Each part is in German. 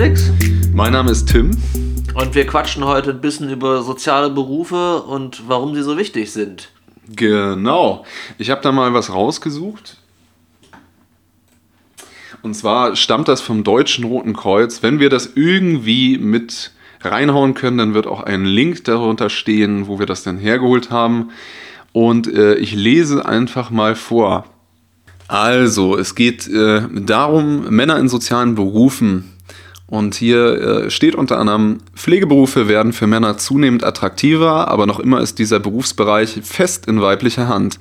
Felix. Mein Name ist Tim. Und wir quatschen heute ein bisschen über soziale Berufe und warum sie so wichtig sind. Genau. Ich habe da mal was rausgesucht. Und zwar stammt das vom Deutschen Roten Kreuz. Wenn wir das irgendwie mit reinhauen können, dann wird auch ein Link darunter stehen, wo wir das dann hergeholt haben. Und äh, ich lese einfach mal vor. Also, es geht äh, darum, Männer in sozialen Berufen. Und hier äh, steht unter anderem, Pflegeberufe werden für Männer zunehmend attraktiver, aber noch immer ist dieser Berufsbereich fest in weiblicher Hand.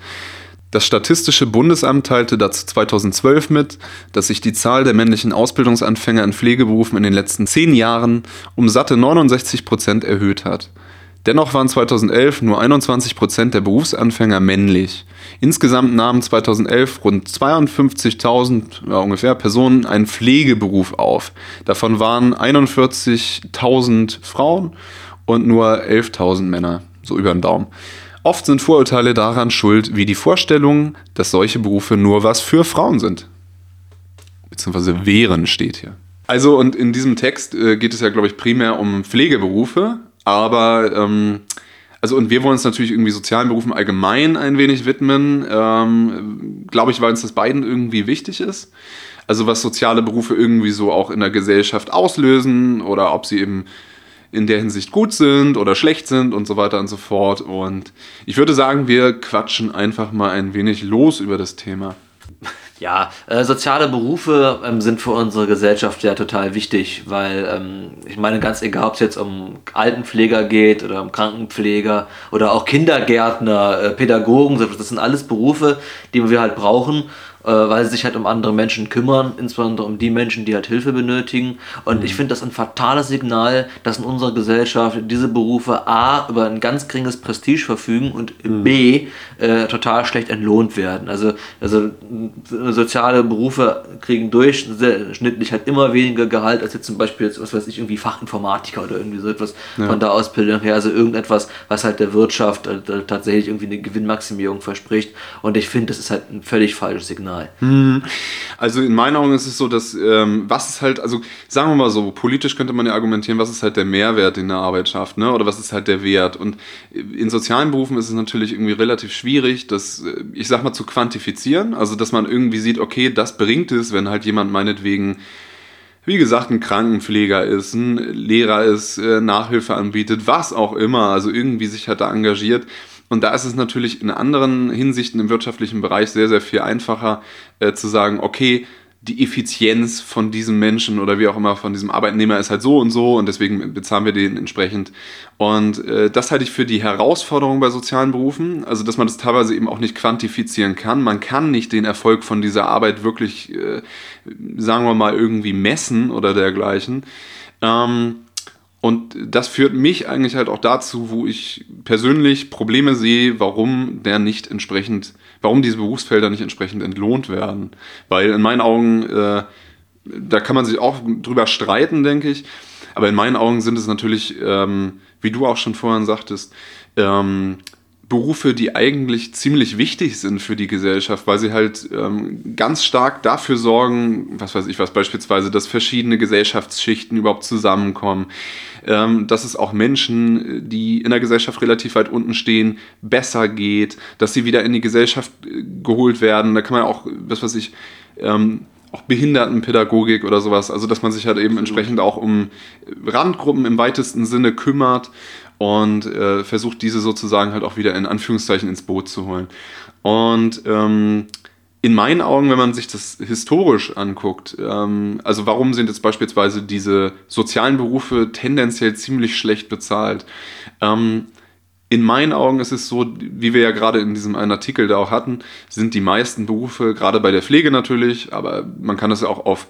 Das Statistische Bundesamt teilte dazu 2012 mit, dass sich die Zahl der männlichen Ausbildungsanfänger in Pflegeberufen in den letzten zehn Jahren um satte 69 Prozent erhöht hat. Dennoch waren 2011 nur 21 Prozent der Berufsanfänger männlich. Insgesamt nahmen 2011 rund 52.000 ja, ungefähr Personen einen Pflegeberuf auf. Davon waren 41.000 Frauen und nur 11.000 Männer, so über den Daumen. Oft sind Vorurteile daran schuld, wie die Vorstellung, dass solche Berufe nur was für Frauen sind. Beziehungsweise wären steht hier. Also, und in diesem Text äh, geht es ja, glaube ich, primär um Pflegeberufe, aber, ähm, also, und wir wollen uns natürlich irgendwie sozialen Berufen allgemein ein wenig widmen, ähm, glaube ich, weil uns das beiden irgendwie wichtig ist. Also, was soziale Berufe irgendwie so auch in der Gesellschaft auslösen oder ob sie eben in der Hinsicht gut sind oder schlecht sind und so weiter und so fort. Und ich würde sagen, wir quatschen einfach mal ein wenig los über das Thema. Ja, äh, soziale Berufe ähm, sind für unsere Gesellschaft ja total wichtig, weil ähm, ich meine, ganz egal, ob es jetzt um Altenpfleger geht oder um Krankenpfleger oder auch Kindergärtner, äh, Pädagogen, das sind alles Berufe, die wir halt brauchen weil sie sich halt um andere Menschen kümmern, insbesondere um die Menschen, die halt Hilfe benötigen. Und mhm. ich finde das ein fatales Signal, dass in unserer Gesellschaft diese Berufe A über ein ganz geringes Prestige verfügen und mhm. B äh, total schlecht entlohnt werden. Also, also soziale Berufe kriegen durchschnittlich halt immer weniger Gehalt als jetzt zum Beispiel jetzt, was weiß ich, irgendwie Fachinformatiker oder irgendwie so etwas ja. von der Ausbildung her. Also irgendetwas, was halt der Wirtschaft äh, tatsächlich irgendwie eine Gewinnmaximierung verspricht. Und ich finde, das ist halt ein völlig falsches Signal emotional. Hm. Also in meinen Augen ist es so, dass ähm, was ist halt, also sagen wir mal so, politisch könnte man ja argumentieren, was ist halt der Mehrwert, in der Arbeit schafft, ne? Oder was ist halt der Wert? Und in sozialen Berufen ist es natürlich irgendwie relativ schwierig, das, äh, ich sag mal, zu quantifizieren. Also dass man irgendwie sieht, okay, das bringt es, wenn halt jemand meinetwegen wie gesagt, ein Krankenpfleger ist, ein Lehrer ist, äh, Nachhilfe anbietet, was auch immer, also irgendwie sich halt da engagiert. Und da ist es natürlich in anderen Hinsichten im wirtschaftlichen Bereich sehr, sehr viel einfacher äh, zu sagen, okay, die Effizienz von diesem Menschen oder wie auch immer von diesem Arbeitnehmer ist halt so und so und deswegen bezahlen wir den entsprechend. Und äh, das halte ich für die Herausforderung bei sozialen Berufen, also dass man das teilweise eben auch nicht quantifizieren kann. Man kann nicht den Erfolg von dieser Arbeit wirklich, äh, sagen wir mal, irgendwie messen oder dergleichen. Ähm, und das führt mich eigentlich halt auch dazu, wo ich persönlich Probleme sehe, warum der nicht entsprechend, warum diese Berufsfelder nicht entsprechend entlohnt werden. Weil in meinen Augen, äh, da kann man sich auch drüber streiten, denke ich. Aber in meinen Augen sind es natürlich, ähm, wie du auch schon vorhin sagtest, ähm, Berufe, die eigentlich ziemlich wichtig sind für die Gesellschaft, weil sie halt ähm, ganz stark dafür sorgen, was weiß ich was beispielsweise, dass verschiedene Gesellschaftsschichten überhaupt zusammenkommen, ähm, dass es auch Menschen, die in der Gesellschaft relativ weit unten stehen, besser geht, dass sie wieder in die Gesellschaft äh, geholt werden. Da kann man auch, was weiß ich, ähm, auch Behindertenpädagogik oder sowas, also dass man sich halt eben entsprechend auch um Randgruppen im weitesten Sinne kümmert und äh, versucht diese sozusagen halt auch wieder in Anführungszeichen ins Boot zu holen. Und ähm, in meinen Augen, wenn man sich das historisch anguckt, ähm, also warum sind jetzt beispielsweise diese sozialen Berufe tendenziell ziemlich schlecht bezahlt? Ähm, in meinen Augen ist es so, wie wir ja gerade in diesem einen Artikel da auch hatten, sind die meisten Berufe, gerade bei der Pflege natürlich, aber man kann das ja auch auf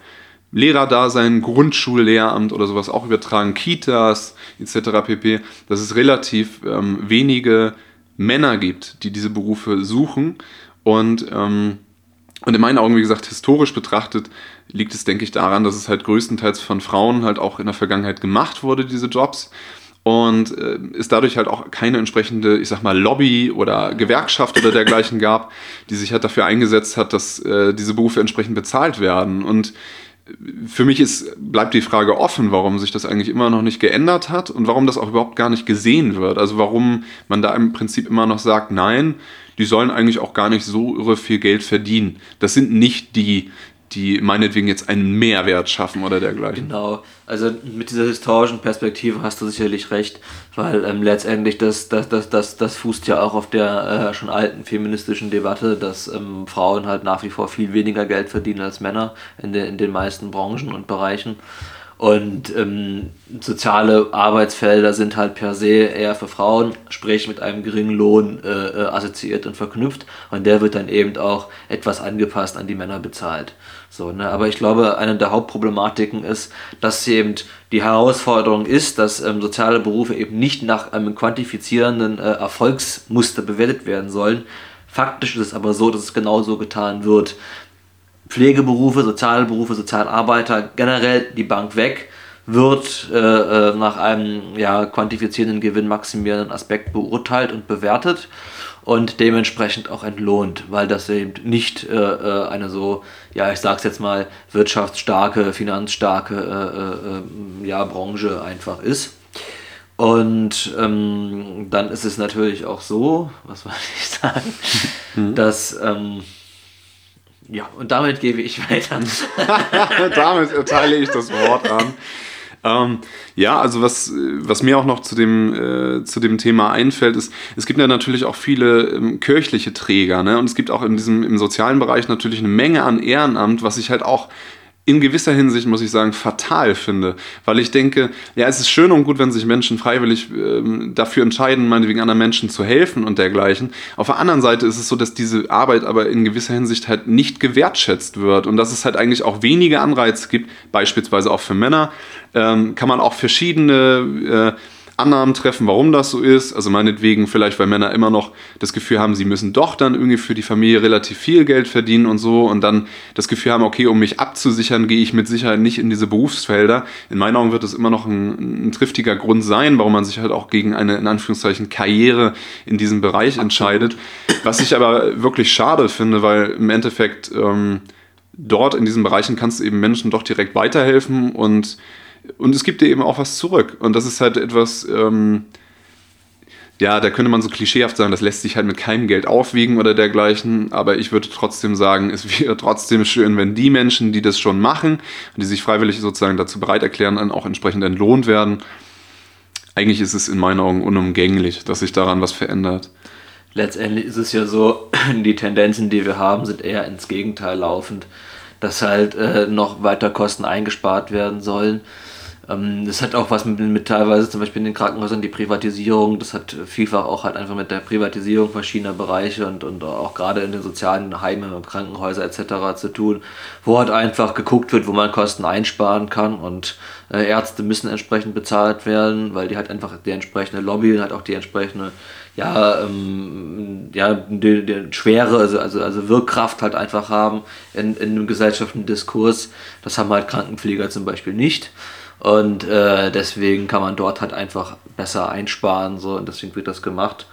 Lehrerdasein, Grundschullehramt oder sowas auch übertragen, Kitas etc. pp, dass es relativ ähm, wenige Männer gibt, die diese Berufe suchen. Und, ähm, und in meinen Augen, wie gesagt, historisch betrachtet, liegt es, denke ich, daran, dass es halt größtenteils von Frauen halt auch in der Vergangenheit gemacht wurde, diese Jobs. Und äh, es dadurch halt auch keine entsprechende, ich sag mal, Lobby oder Gewerkschaft oder dergleichen gab, die sich halt dafür eingesetzt hat, dass äh, diese Berufe entsprechend bezahlt werden. Und für mich ist, bleibt die Frage offen, warum sich das eigentlich immer noch nicht geändert hat und warum das auch überhaupt gar nicht gesehen wird. Also warum man da im Prinzip immer noch sagt, nein, die sollen eigentlich auch gar nicht so irre viel Geld verdienen. Das sind nicht die, die meinetwegen jetzt einen Mehrwert schaffen oder dergleichen. Genau, also mit dieser historischen Perspektive hast du sicherlich recht, weil ähm, letztendlich das, das, das, das, das fußt ja auch auf der äh, schon alten feministischen Debatte, dass ähm, Frauen halt nach wie vor viel weniger Geld verdienen als Männer in, de, in den meisten Branchen und Bereichen. Und ähm, soziale Arbeitsfelder sind halt per se eher für Frauen, sprich mit einem geringen Lohn äh, äh, assoziiert und verknüpft. Und der wird dann eben auch etwas angepasst an die Männer bezahlt. So, ne? Aber ich glaube, eine der Hauptproblematiken ist, dass eben die Herausforderung ist, dass ähm, soziale Berufe eben nicht nach einem quantifizierenden äh, Erfolgsmuster bewertet werden sollen. Faktisch ist es aber so, dass es genauso getan wird. Pflegeberufe, Sozialberufe, Sozialarbeiter, generell die Bank weg, wird äh, äh, nach einem ja, quantifizierenden, gewinnmaximierenden Aspekt beurteilt und bewertet und dementsprechend auch entlohnt, weil das eben nicht äh, äh eine so, ja, ich sag's jetzt mal, wirtschaftsstarke, finanzstarke äh, äh, ja, Branche einfach ist. Und ähm, dann ist es natürlich auch so, was soll ich sagen, mhm. dass ähm, ja, und damit gebe ich weiter. damit erteile ich das Wort an. Ähm, ja, also was, was mir auch noch zu dem, äh, zu dem Thema einfällt, ist, es gibt ja natürlich auch viele ähm, kirchliche Träger, ne? Und es gibt auch in diesem, im sozialen Bereich natürlich eine Menge an Ehrenamt, was ich halt auch in gewisser Hinsicht, muss ich sagen, fatal finde. Weil ich denke, ja, es ist schön und gut, wenn sich Menschen freiwillig ähm, dafür entscheiden, meinetwegen anderen Menschen zu helfen und dergleichen. Auf der anderen Seite ist es so, dass diese Arbeit aber in gewisser Hinsicht halt nicht gewertschätzt wird und dass es halt eigentlich auch wenige Anreize gibt, beispielsweise auch für Männer, ähm, kann man auch verschiedene äh, Annahmen treffen, warum das so ist. Also meinetwegen vielleicht, weil Männer immer noch das Gefühl haben, sie müssen doch dann irgendwie für die Familie relativ viel Geld verdienen und so und dann das Gefühl haben, okay, um mich abzusichern, gehe ich mit Sicherheit nicht in diese Berufsfelder. In meinen Augen wird es immer noch ein, ein triftiger Grund sein, warum man sich halt auch gegen eine, in Anführungszeichen, Karriere in diesem Bereich entscheidet. Was ich aber wirklich schade finde, weil im Endeffekt ähm, dort in diesen Bereichen kannst du eben Menschen doch direkt weiterhelfen und und es gibt dir eben auch was zurück. Und das ist halt etwas, ähm, ja, da könnte man so klischeehaft sagen, das lässt sich halt mit keinem Geld aufwiegen oder dergleichen. Aber ich würde trotzdem sagen, es wäre trotzdem schön, wenn die Menschen, die das schon machen und die sich freiwillig sozusagen dazu bereit erklären, dann auch entsprechend entlohnt werden. Eigentlich ist es in meinen Augen unumgänglich, dass sich daran was verändert. Letztendlich ist es ja so, die Tendenzen, die wir haben, sind eher ins Gegenteil laufend, dass halt äh, noch weiter Kosten eingespart werden sollen das hat auch was mit, mit, teilweise zum Beispiel in den Krankenhäusern die Privatisierung, das hat vielfach auch halt einfach mit der Privatisierung verschiedener Bereiche und, und auch gerade in den sozialen Heimen und Krankenhäuser etc. zu tun, wo halt einfach geguckt wird, wo man Kosten einsparen kann und äh, Ärzte müssen entsprechend bezahlt werden, weil die halt einfach die entsprechende Lobby und halt auch die entsprechende ja, ähm, ja, die, die Schwere, also, also, also Wirkkraft halt einfach haben in, in einem gesellschaftlichen Diskurs. Das haben halt Krankenpfleger zum Beispiel nicht. Und äh, deswegen kann man dort halt einfach besser einsparen, so und deswegen wird das gemacht.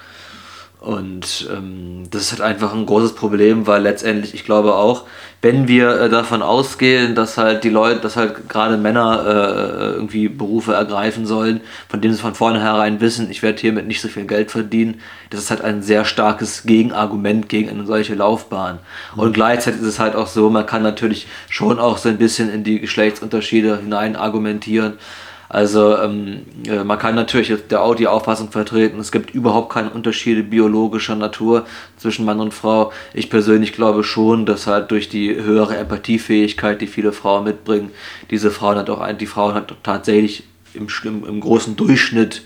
Und ähm, das ist halt einfach ein großes Problem, weil letztendlich, ich glaube auch, wenn wir äh, davon ausgehen, dass halt die Leute, dass halt gerade Männer äh, irgendwie Berufe ergreifen sollen, von denen sie von vornherein wissen, ich werde hiermit nicht so viel Geld verdienen, das ist halt ein sehr starkes Gegenargument gegen eine solche Laufbahn. Und gleichzeitig ist es halt auch so, man kann natürlich schon auch so ein bisschen in die Geschlechtsunterschiede hinein argumentieren. Also ähm, äh, man kann natürlich der, die Auffassung vertreten, es gibt überhaupt keine Unterschiede biologischer Natur zwischen Mann und Frau. Ich persönlich glaube schon, dass halt durch die höhere Empathiefähigkeit, die viele Frauen mitbringen, diese Frauen halt auch die Frauen halt tatsächlich im, im, im großen Durchschnitt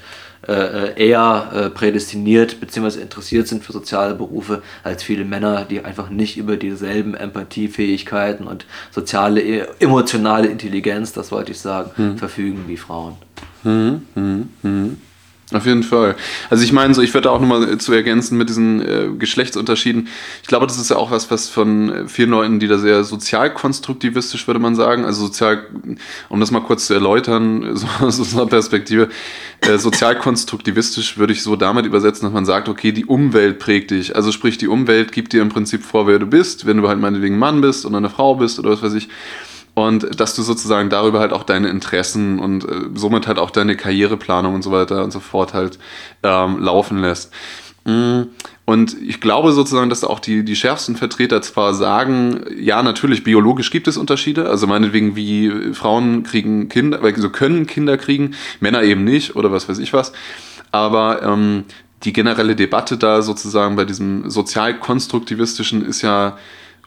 eher äh, prädestiniert bzw. interessiert sind für soziale Berufe als viele Männer, die einfach nicht über dieselben Empathiefähigkeiten und soziale, e, emotionale Intelligenz, das wollte ich sagen, hm. verfügen wie Frauen. Hm, hm, hm. Auf jeden Fall. Also ich meine, so ich würde auch nochmal zu ergänzen mit diesen äh, Geschlechtsunterschieden. Ich glaube, das ist ja auch was, was von äh, vielen Leuten, die da sehr sozialkonstruktivistisch, würde man sagen, also sozial, um das mal kurz zu erläutern, so aus unserer Perspektive, äh, sozialkonstruktivistisch würde ich so damit übersetzen, dass man sagt, okay, die Umwelt prägt dich. Also sprich, die Umwelt gibt dir im Prinzip vor, wer du bist, wenn du halt meinetwegen Mann bist oder eine Frau bist oder was weiß ich und dass du sozusagen darüber halt auch deine Interessen und äh, somit halt auch deine Karriereplanung und so weiter und so fort halt ähm, laufen lässt. Mm, und ich glaube sozusagen, dass auch die, die schärfsten Vertreter zwar sagen, ja, natürlich, biologisch gibt es Unterschiede, also meinetwegen, wie Frauen kriegen Kinder, also können Kinder kriegen, Männer eben nicht oder was weiß ich was. Aber ähm, die generelle Debatte da sozusagen bei diesem sozialkonstruktivistischen ist ja,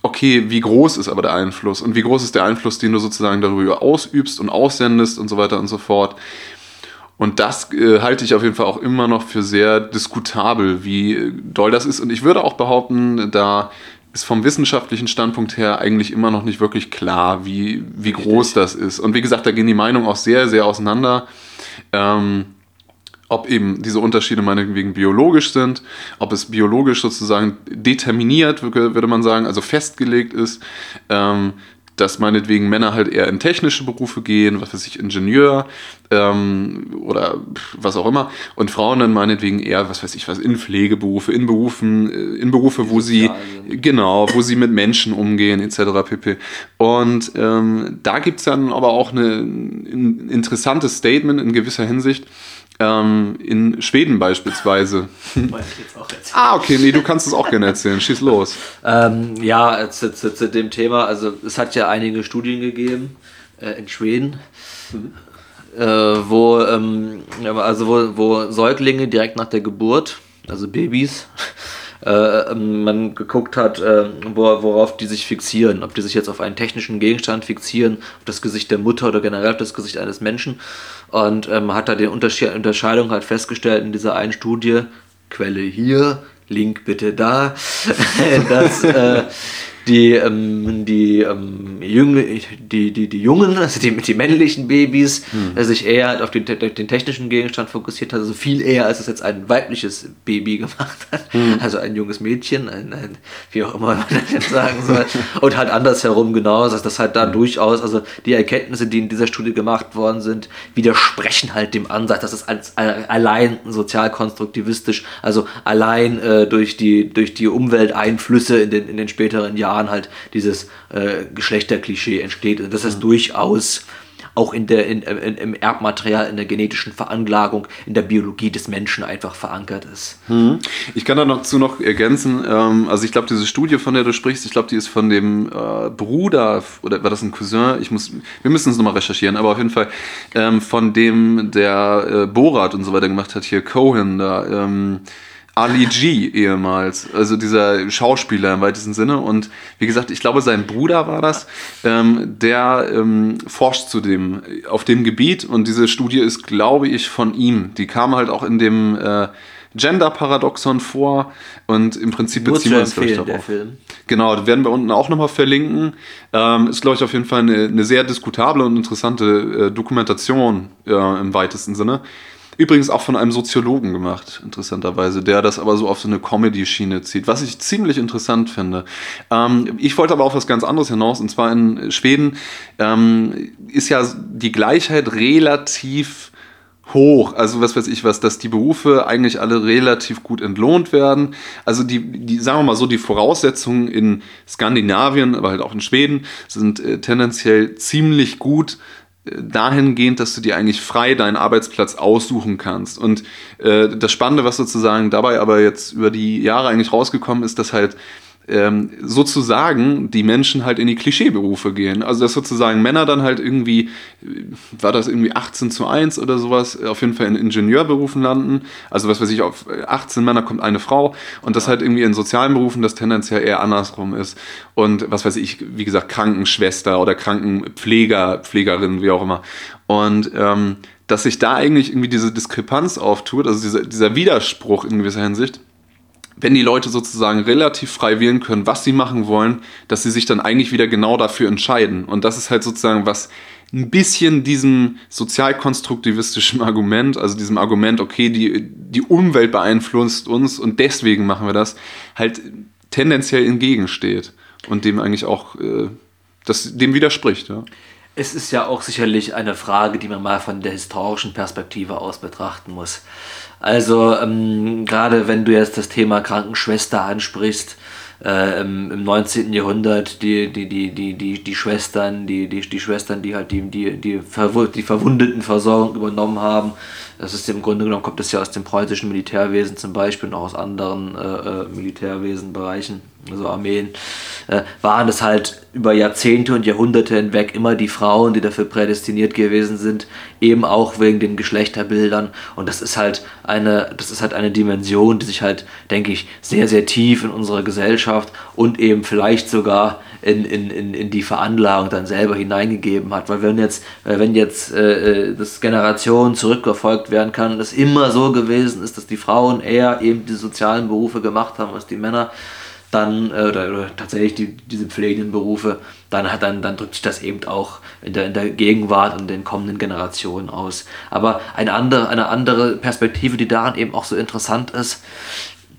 okay, wie groß ist aber der Einfluss und wie groß ist der Einfluss, den du sozusagen darüber ausübst und aussendest und so weiter und so fort. Und das äh, halte ich auf jeden Fall auch immer noch für sehr diskutabel, wie doll das ist. Und ich würde auch behaupten, da ist vom wissenschaftlichen Standpunkt her eigentlich immer noch nicht wirklich klar, wie, wie groß das ist. Und wie gesagt, da gehen die Meinungen auch sehr, sehr auseinander. Ähm, ob eben diese Unterschiede meinetwegen biologisch sind, ob es biologisch sozusagen determiniert, würde man sagen, also festgelegt ist, ähm, dass meinetwegen Männer halt eher in technische Berufe gehen, was weiß ich, Ingenieur ähm, oder was auch immer, und Frauen dann meinetwegen eher, was weiß ich, was in Pflegeberufe, in Berufen, äh, in Berufe, wo sie genau, wo sie mit Menschen umgehen, etc. pp. Und ähm, da gibt es dann aber auch ein interessantes Statement in gewisser Hinsicht ähm, in Schweden beispielsweise. ah, okay, nee, du kannst es auch gerne erzählen. Schieß los. Ähm, ja, zu, zu, zu, dem Thema, also es hat ja einige Studien gegeben äh, in Schweden. Mhm. Äh, wo, ähm, also wo, wo Säuglinge direkt nach der Geburt, also Babys, äh, ähm, man geguckt hat, äh, worauf die sich fixieren. Ob die sich jetzt auf einen technischen Gegenstand fixieren, auf das Gesicht der Mutter oder generell auf das Gesicht eines Menschen. Und ähm, hat da die Unterscheidung halt festgestellt in dieser einen Studie, Quelle hier, Link bitte da, dass äh, die, ähm, die, ähm, Jüng die, die, die Jungen, also die, die männlichen Babys, hm. äh, sich eher auf den, den technischen Gegenstand fokussiert hat, also viel eher, als es jetzt ein weibliches Baby gemacht hat. Hm. Also ein junges Mädchen, ein, ein, wie auch immer man das jetzt sagen soll. Und halt andersherum genauso, dass das halt da hm. durchaus, also die Erkenntnisse, die in dieser Studie gemacht worden sind, widersprechen halt dem Ansatz, dass es als, allein sozialkonstruktivistisch, also allein äh, durch, die, durch die Umwelteinflüsse in den, in den späteren Jahren Jahren halt dieses äh, Geschlechterklischee entsteht. Und dass das mhm. durchaus auch in der, in, in, im Erbmaterial, in der genetischen Veranlagung, in der Biologie des Menschen einfach verankert ist. Mhm. Ich kann da noch zu noch ergänzen, ähm, also ich glaube, diese Studie, von der du sprichst, ich glaube, die ist von dem äh, Bruder, oder war das ein Cousin? Ich muss, wir müssen es nochmal recherchieren, aber auf jeden Fall ähm, von dem, der äh, Borat und so weiter gemacht hat, hier Cohen da, ähm, Ali G ehemals, also dieser Schauspieler im weitesten Sinne. Und wie gesagt, ich glaube, sein Bruder war das, ähm, der ähm, forscht zu dem, auf dem Gebiet. Und diese Studie ist, glaube ich, von ihm. Die kam halt auch in dem äh, Gender-Paradoxon vor. Und im Prinzip beziehen wir uns, glaube ich, darauf. Genau, das werden wir unten auch nochmal verlinken. Ähm, ist, glaube ich, auf jeden Fall eine, eine sehr diskutable und interessante äh, Dokumentation äh, im weitesten Sinne. Übrigens auch von einem Soziologen gemacht, interessanterweise, der das aber so auf so eine Comedy-Schiene zieht, was ich ziemlich interessant finde. Ähm, ich wollte aber auf was ganz anderes hinaus, und zwar in Schweden ähm, ist ja die Gleichheit relativ hoch. Also was weiß ich was, dass die Berufe eigentlich alle relativ gut entlohnt werden. Also die, die sagen wir mal so, die Voraussetzungen in Skandinavien, aber halt auch in Schweden sind äh, tendenziell ziemlich gut dahingehend, dass du dir eigentlich frei deinen Arbeitsplatz aussuchen kannst. Und äh, das Spannende, was sozusagen dabei aber jetzt über die Jahre eigentlich rausgekommen ist, dass halt ähm, sozusagen die Menschen halt in die Klischeeberufe gehen. Also dass sozusagen Männer dann halt irgendwie, war das irgendwie 18 zu 1 oder sowas, auf jeden Fall in Ingenieurberufen landen. Also was weiß ich, auf 18 Männer kommt eine Frau und das halt irgendwie in sozialen Berufen das tendenziell eher andersrum ist. Und was weiß ich, wie gesagt, Krankenschwester oder Krankenpfleger, Pflegerin, wie auch immer. Und ähm, dass sich da eigentlich irgendwie diese Diskrepanz auftut, also dieser, dieser Widerspruch in gewisser Hinsicht, wenn die Leute sozusagen relativ frei wählen können, was sie machen wollen, dass sie sich dann eigentlich wieder genau dafür entscheiden. Und das ist halt sozusagen was ein bisschen diesem sozialkonstruktivistischen Argument, also diesem Argument, okay, die, die Umwelt beeinflusst uns und deswegen machen wir das, halt tendenziell entgegensteht und dem eigentlich auch äh, das dem widerspricht. Ja. Es ist ja auch sicherlich eine Frage, die man mal von der historischen Perspektive aus betrachten muss. Also ähm, gerade wenn du jetzt das Thema Krankenschwester ansprichst, äh, im, im 19. Jahrhundert die, die, die, die, die, die Schwestern, die, die, die Schwestern, die halt die, die, die, die Verwundetenversorgung übernommen haben. Das ist im Grunde genommen, kommt das ja aus dem preußischen Militärwesen zum Beispiel und auch aus anderen äh, äh Militärwesenbereichen also Armeen, äh, waren es halt über Jahrzehnte und Jahrhunderte hinweg immer die Frauen, die dafür prädestiniert gewesen sind, eben auch wegen den Geschlechterbildern. Und das ist halt eine, das ist halt eine Dimension, die sich halt, denke ich, sehr, sehr tief in unserer Gesellschaft und eben vielleicht sogar in, in, in, in die Veranlagung dann selber hineingegeben hat. Weil wenn jetzt, wenn jetzt äh, äh, das Generationen zurückverfolgt werden kann und es immer so gewesen ist, dass die Frauen eher eben die sozialen Berufe gemacht haben als die Männer, dann, äh, oder, oder, tatsächlich die, diese pflegenden Berufe, dann, hat, dann, dann drückt sich das eben auch in der, in der Gegenwart und den kommenden Generationen aus. Aber eine andere, eine andere Perspektive, die daran eben auch so interessant ist,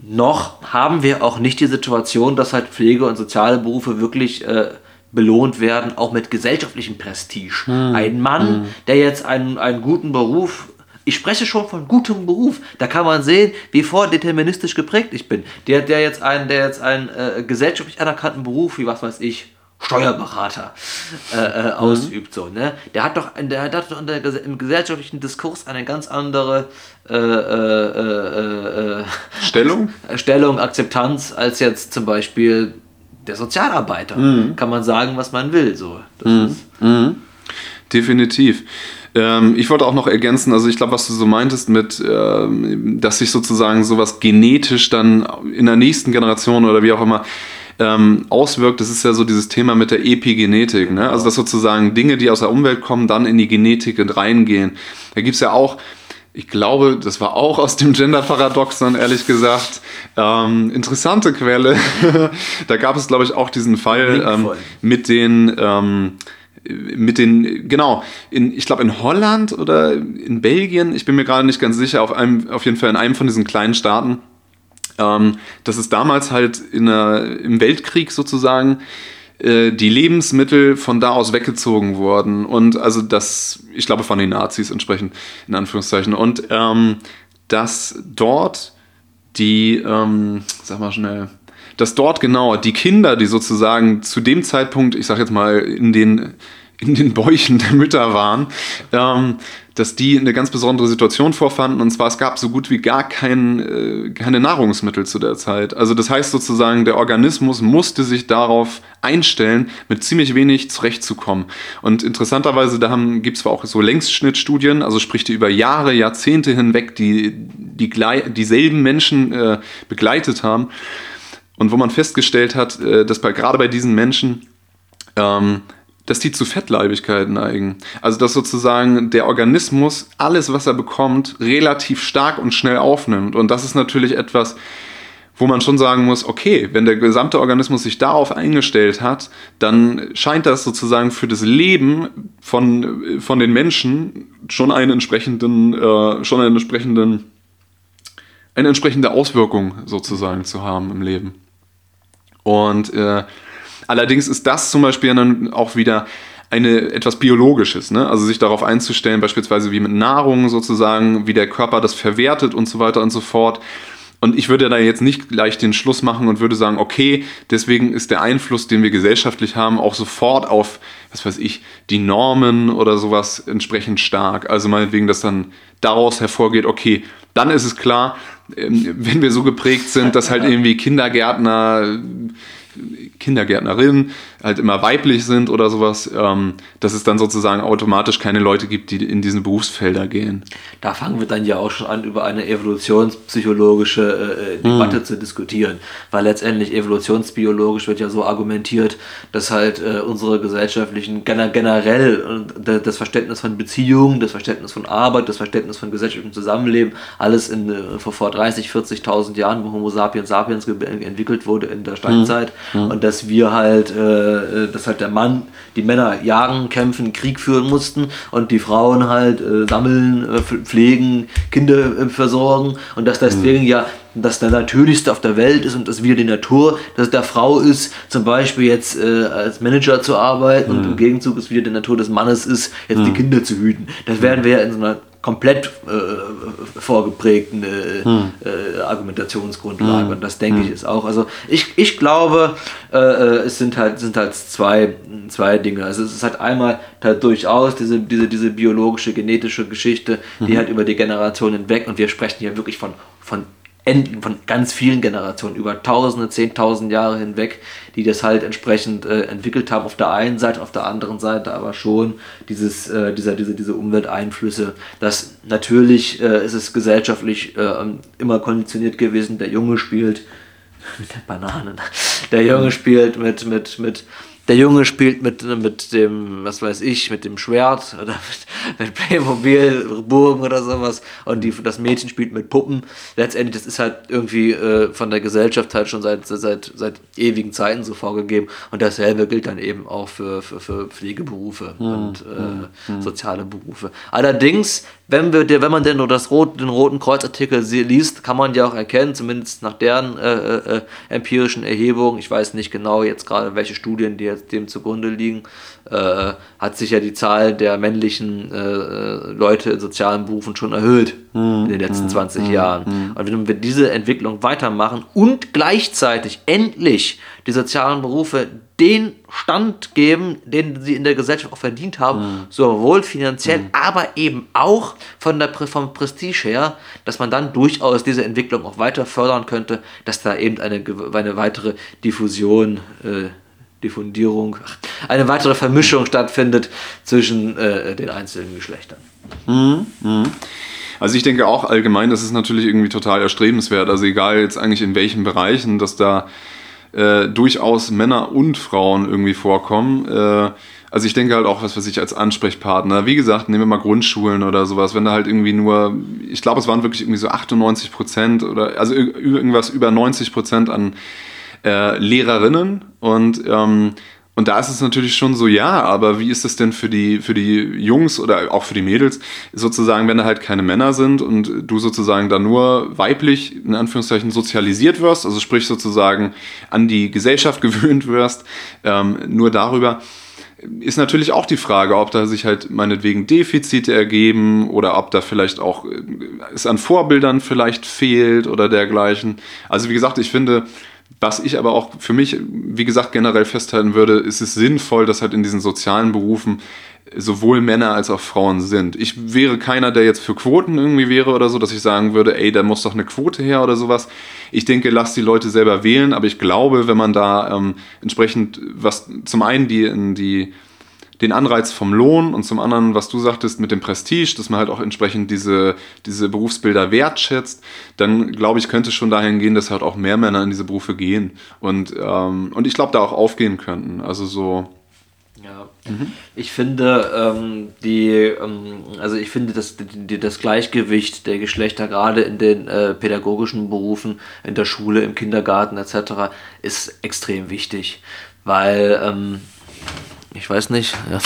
noch haben wir auch nicht die Situation, dass halt Pflege- und soziale Berufe wirklich äh, belohnt werden, auch mit gesellschaftlichem Prestige. Hm. Ein Mann, hm. der jetzt einen, einen guten Beruf ich spreche schon von gutem Beruf. Da kann man sehen, wie vordeterministisch geprägt ich bin. Der, der jetzt einen, der jetzt einen äh, gesellschaftlich anerkannten Beruf, wie was weiß ich, Steuerberater äh, äh, mhm. ausübt, so, ne? Der hat doch, der hat doch der, im gesellschaftlichen Diskurs eine ganz andere äh, äh, äh, Stellung? Stellung, Akzeptanz als jetzt zum Beispiel der Sozialarbeiter. Mhm. Kann man sagen, was man will, so. Mhm. mhm. Definitiv. Ähm, ich wollte auch noch ergänzen, also ich glaube, was du so meintest mit, ähm, dass sich sozusagen sowas genetisch dann in der nächsten Generation oder wie auch immer ähm, auswirkt, das ist ja so dieses Thema mit der Epigenetik. Ne? Also dass sozusagen Dinge, die aus der Umwelt kommen, dann in die Genetik reingehen. Da gibt es ja auch ich glaube, das war auch aus dem Gender-Paradoxon, ehrlich gesagt. Ähm, interessante Quelle. da gab es, glaube ich, auch diesen Fall ähm, mit den ähm, mit den, genau, in, ich glaube in Holland oder in Belgien, ich bin mir gerade nicht ganz sicher, auf, einem, auf jeden Fall in einem von diesen kleinen Staaten, ähm, dass es damals halt in einer, im Weltkrieg sozusagen äh, die Lebensmittel von da aus weggezogen wurden und also das, ich glaube von den Nazis entsprechend, in Anführungszeichen, und ähm, dass dort die, ähm, sag mal schnell, dass dort genau die Kinder, die sozusagen zu dem Zeitpunkt, ich sag jetzt mal, in den, in den Bäuchen der Mütter waren, ähm, dass die eine ganz besondere Situation vorfanden. Und zwar, es gab so gut wie gar kein, äh, keine Nahrungsmittel zu der Zeit. Also das heißt sozusagen, der Organismus musste sich darauf einstellen, mit ziemlich wenig zurechtzukommen. Und interessanterweise, da gibt es zwar auch so Längsschnittstudien, also sprich die über Jahre, Jahrzehnte hinweg die, die dieselben Menschen äh, begleitet haben und wo man festgestellt hat, äh, dass bei, gerade bei diesen Menschen, ähm, dass die zu Fettleibigkeit neigen. Also dass sozusagen der Organismus alles, was er bekommt, relativ stark und schnell aufnimmt. Und das ist natürlich etwas, wo man schon sagen muss, okay, wenn der gesamte Organismus sich darauf eingestellt hat, dann scheint das sozusagen für das Leben von, von den Menschen schon einen entsprechenden, äh, schon einen entsprechenden, eine entsprechende Auswirkung sozusagen zu haben im Leben. Und äh, allerdings ist das zum Beispiel dann auch wieder eine etwas Biologisches, ne? also sich darauf einzustellen, beispielsweise wie mit Nahrung sozusagen, wie der Körper das verwertet und so weiter und so fort. Und ich würde da jetzt nicht gleich den Schluss machen und würde sagen, okay, deswegen ist der Einfluss, den wir gesellschaftlich haben, auch sofort auf, was weiß ich, die Normen oder sowas entsprechend stark. Also meinetwegen, dass dann daraus hervorgeht, okay, dann ist es klar, ähm, wenn wir so geprägt sind, dass halt irgendwie Kindergärtner Kindergärtnerinnen halt immer weiblich sind oder sowas, ähm, dass es dann sozusagen automatisch keine Leute gibt, die in diesen Berufsfelder gehen. Da fangen wir dann ja auch schon an, über eine evolutionspsychologische äh, äh Debatte hm. zu diskutieren, weil letztendlich evolutionsbiologisch wird ja so argumentiert, dass halt äh, unsere gesellschaftlichen generell äh, das Verständnis von Beziehungen, das Verständnis von Arbeit, das Verständnis von gesellschaftlichem Zusammenleben, alles in, äh, vor, vor 30, 40.000 Jahren, wo Homo sapiens sapiens entwickelt wurde in der Steinzeit, hm Mhm. Und dass wir halt, äh, äh, dass halt der Mann, die Männer jagen, kämpfen, Krieg führen mussten und die Frauen halt äh, sammeln, äh, pflegen, Kinder äh, versorgen und dass deswegen mhm. ja das der natürlichste auf der Welt ist und dass wieder die Natur, dass es der Frau ist, zum Beispiel jetzt äh, als Manager zu arbeiten mhm. und im Gegenzug ist wieder die Natur des Mannes ist, jetzt die mhm. Kinder zu hüten. Das werden wir ja in so einer komplett äh, vorgeprägten äh, hm. äh, Argumentationsgrundlage. Hm. Und das denke hm. ich ist auch. Also ich, ich glaube, äh, äh, es sind halt, sind halt zwei, zwei Dinge. Also es ist halt einmal halt durchaus diese, diese, diese biologische, genetische Geschichte, die mhm. halt über die Generationen hinweg, und wir sprechen hier wirklich von, von Enden von ganz vielen Generationen, über Tausende, Zehntausend Jahre hinweg, die das halt entsprechend äh, entwickelt haben, auf der einen Seite, auf der anderen Seite aber schon dieses, äh, dieser, diese, diese Umwelteinflüsse. Das natürlich äh, ist es gesellschaftlich äh, immer konditioniert gewesen, der Junge spielt mit der Banane, der Junge spielt mit, mit, mit der Junge spielt mit, mit dem, was weiß ich, mit dem Schwert oder mit, mit Playmobil, Burgen oder sowas und die, das Mädchen spielt mit Puppen. Letztendlich, das ist halt irgendwie äh, von der Gesellschaft halt schon seit, seit, seit ewigen Zeiten so vorgegeben und dasselbe gilt dann eben auch für, für, für Pflegeberufe mhm. und äh, mhm. soziale Berufe. Allerdings wenn, wir, wenn man denn nur das Rot, den Roten Kreuzartikel liest, kann man ja auch erkennen, zumindest nach deren äh, äh, empirischen Erhebungen, ich weiß nicht genau jetzt gerade, welche Studien die jetzt dem zugrunde liegen, äh, hat sich ja die Zahl der männlichen äh, Leute in sozialen Berufen schon erhöht hm, in den letzten hm, 20 hm, Jahren. Hm. Und wenn wir diese Entwicklung weitermachen und gleichzeitig endlich die sozialen Berufe den Stand geben, den sie in der Gesellschaft auch verdient haben, hm. sowohl finanziell, hm. aber eben auch von der, vom Prestige her, dass man dann durchaus diese Entwicklung auch weiter fördern könnte, dass da eben eine, eine weitere Diffusion äh, Diffundierung, eine weitere Vermischung stattfindet zwischen äh, den einzelnen Geschlechtern. Mhm, mh. Also ich denke auch allgemein, das ist natürlich irgendwie total erstrebenswert. Also egal jetzt eigentlich in welchen Bereichen, dass da äh, durchaus Männer und Frauen irgendwie vorkommen. Äh, also ich denke halt auch, was weiß ich, als Ansprechpartner. Wie gesagt, nehmen wir mal Grundschulen oder sowas, wenn da halt irgendwie nur, ich glaube, es waren wirklich irgendwie so 98 Prozent oder also irgendwas über 90 Prozent an äh, Lehrerinnen und ähm, und da ist es natürlich schon so, ja, aber wie ist es denn für die, für die Jungs oder auch für die Mädels, sozusagen, wenn da halt keine Männer sind und du sozusagen da nur weiblich, in Anführungszeichen, sozialisiert wirst, also sprich sozusagen an die Gesellschaft gewöhnt wirst, ähm, nur darüber, ist natürlich auch die Frage, ob da sich halt meinetwegen Defizite ergeben oder ob da vielleicht auch äh, es an Vorbildern vielleicht fehlt oder dergleichen. Also wie gesagt, ich finde, was ich aber auch für mich, wie gesagt, generell festhalten würde, ist es sinnvoll, dass halt in diesen sozialen Berufen sowohl Männer als auch Frauen sind. Ich wäre keiner, der jetzt für Quoten irgendwie wäre oder so, dass ich sagen würde, ey, da muss doch eine Quote her oder sowas. Ich denke, lass die Leute selber wählen, aber ich glaube, wenn man da ähm, entsprechend was zum einen die die den Anreiz vom Lohn und zum anderen, was du sagtest, mit dem Prestige, dass man halt auch entsprechend diese, diese Berufsbilder wertschätzt, dann glaube ich, könnte es schon dahin gehen, dass halt auch mehr Männer in diese Berufe gehen und, ähm, und ich glaube, da auch aufgehen könnten. Also so. Ja, mhm. ich finde, ähm, die, ähm, also ich finde, dass die, das Gleichgewicht der Geschlechter gerade in den äh, pädagogischen Berufen, in der Schule, im Kindergarten etc. ist extrem wichtig, weil ähm, ich weiß nicht. Ja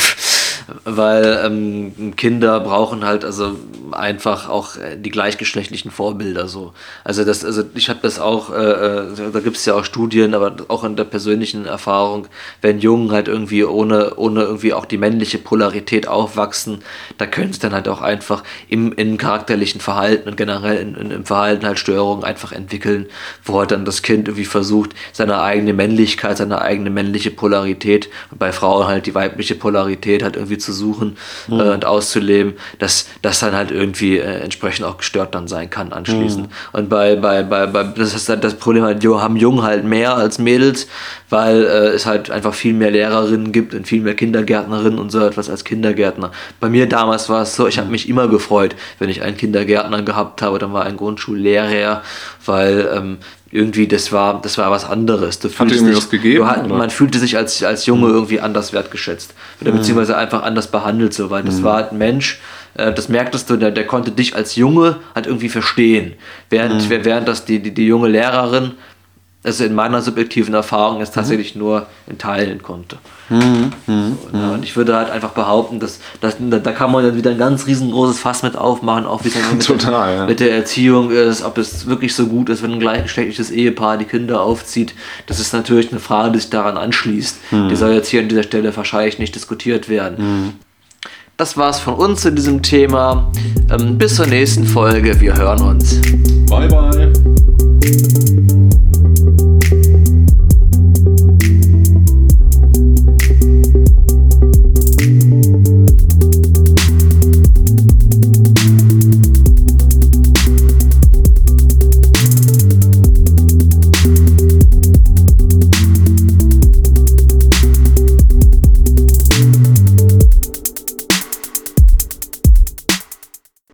weil ähm, Kinder brauchen halt also einfach auch äh, die gleichgeschlechtlichen Vorbilder so. Also das, also ich habe das auch, äh, äh da gibt es ja auch Studien, aber auch in der persönlichen Erfahrung, wenn Jungen halt irgendwie ohne, ohne irgendwie auch die männliche Polarität aufwachsen, da können sie dann halt auch einfach im, im charakterlichen Verhalten und generell in, in, im Verhalten halt Störungen einfach entwickeln, wo halt dann das Kind irgendwie versucht, seine eigene Männlichkeit, seine eigene männliche Polarität und bei Frauen halt die weibliche Polarität halt irgendwie zu suchen mhm. äh, und auszuleben, dass das dann halt irgendwie äh, entsprechend auch gestört dann sein kann anschließend. Mhm. Und bei, bei, bei, bei, das ist halt das Problem halt, haben Jungen halt mehr als Mädels, weil äh, es halt einfach viel mehr Lehrerinnen gibt und viel mehr Kindergärtnerinnen und so etwas als Kindergärtner. Bei mir damals war es so, ich habe mich immer gefreut, wenn ich einen Kindergärtner gehabt habe, dann war ein Grundschullehrer, weil ähm, irgendwie, das war, das war was anderes. Du Hat dir irgendwie was gegeben? Hat, man fühlte sich als, als Junge irgendwie anders wertgeschätzt. Oder mhm. beziehungsweise einfach anders behandelt, so, weil das mhm. war halt ein Mensch, äh, das merktest du, der, der konnte dich als Junge halt irgendwie verstehen. Während, mhm. während das die, die, die junge Lehrerin also in meiner subjektiven Erfahrung jetzt tatsächlich mhm. nur in Teilen konnte. Mhm. Mhm. So, ne? Und ich würde halt einfach behaupten, dass, dass da kann man dann wieder ein ganz riesengroßes Fass mit aufmachen, auch wie es mit, Total, der, ja. mit der Erziehung ist, ob es wirklich so gut ist, wenn ein gleichgeschlechtliches Ehepaar die Kinder aufzieht. Das ist natürlich eine Frage, die sich daran anschließt. Mhm. Die soll jetzt hier an dieser Stelle wahrscheinlich nicht diskutiert werden. Mhm das war's von uns zu diesem Thema. Ähm, bis zur nächsten Folge. Wir hören uns. Bye, bye.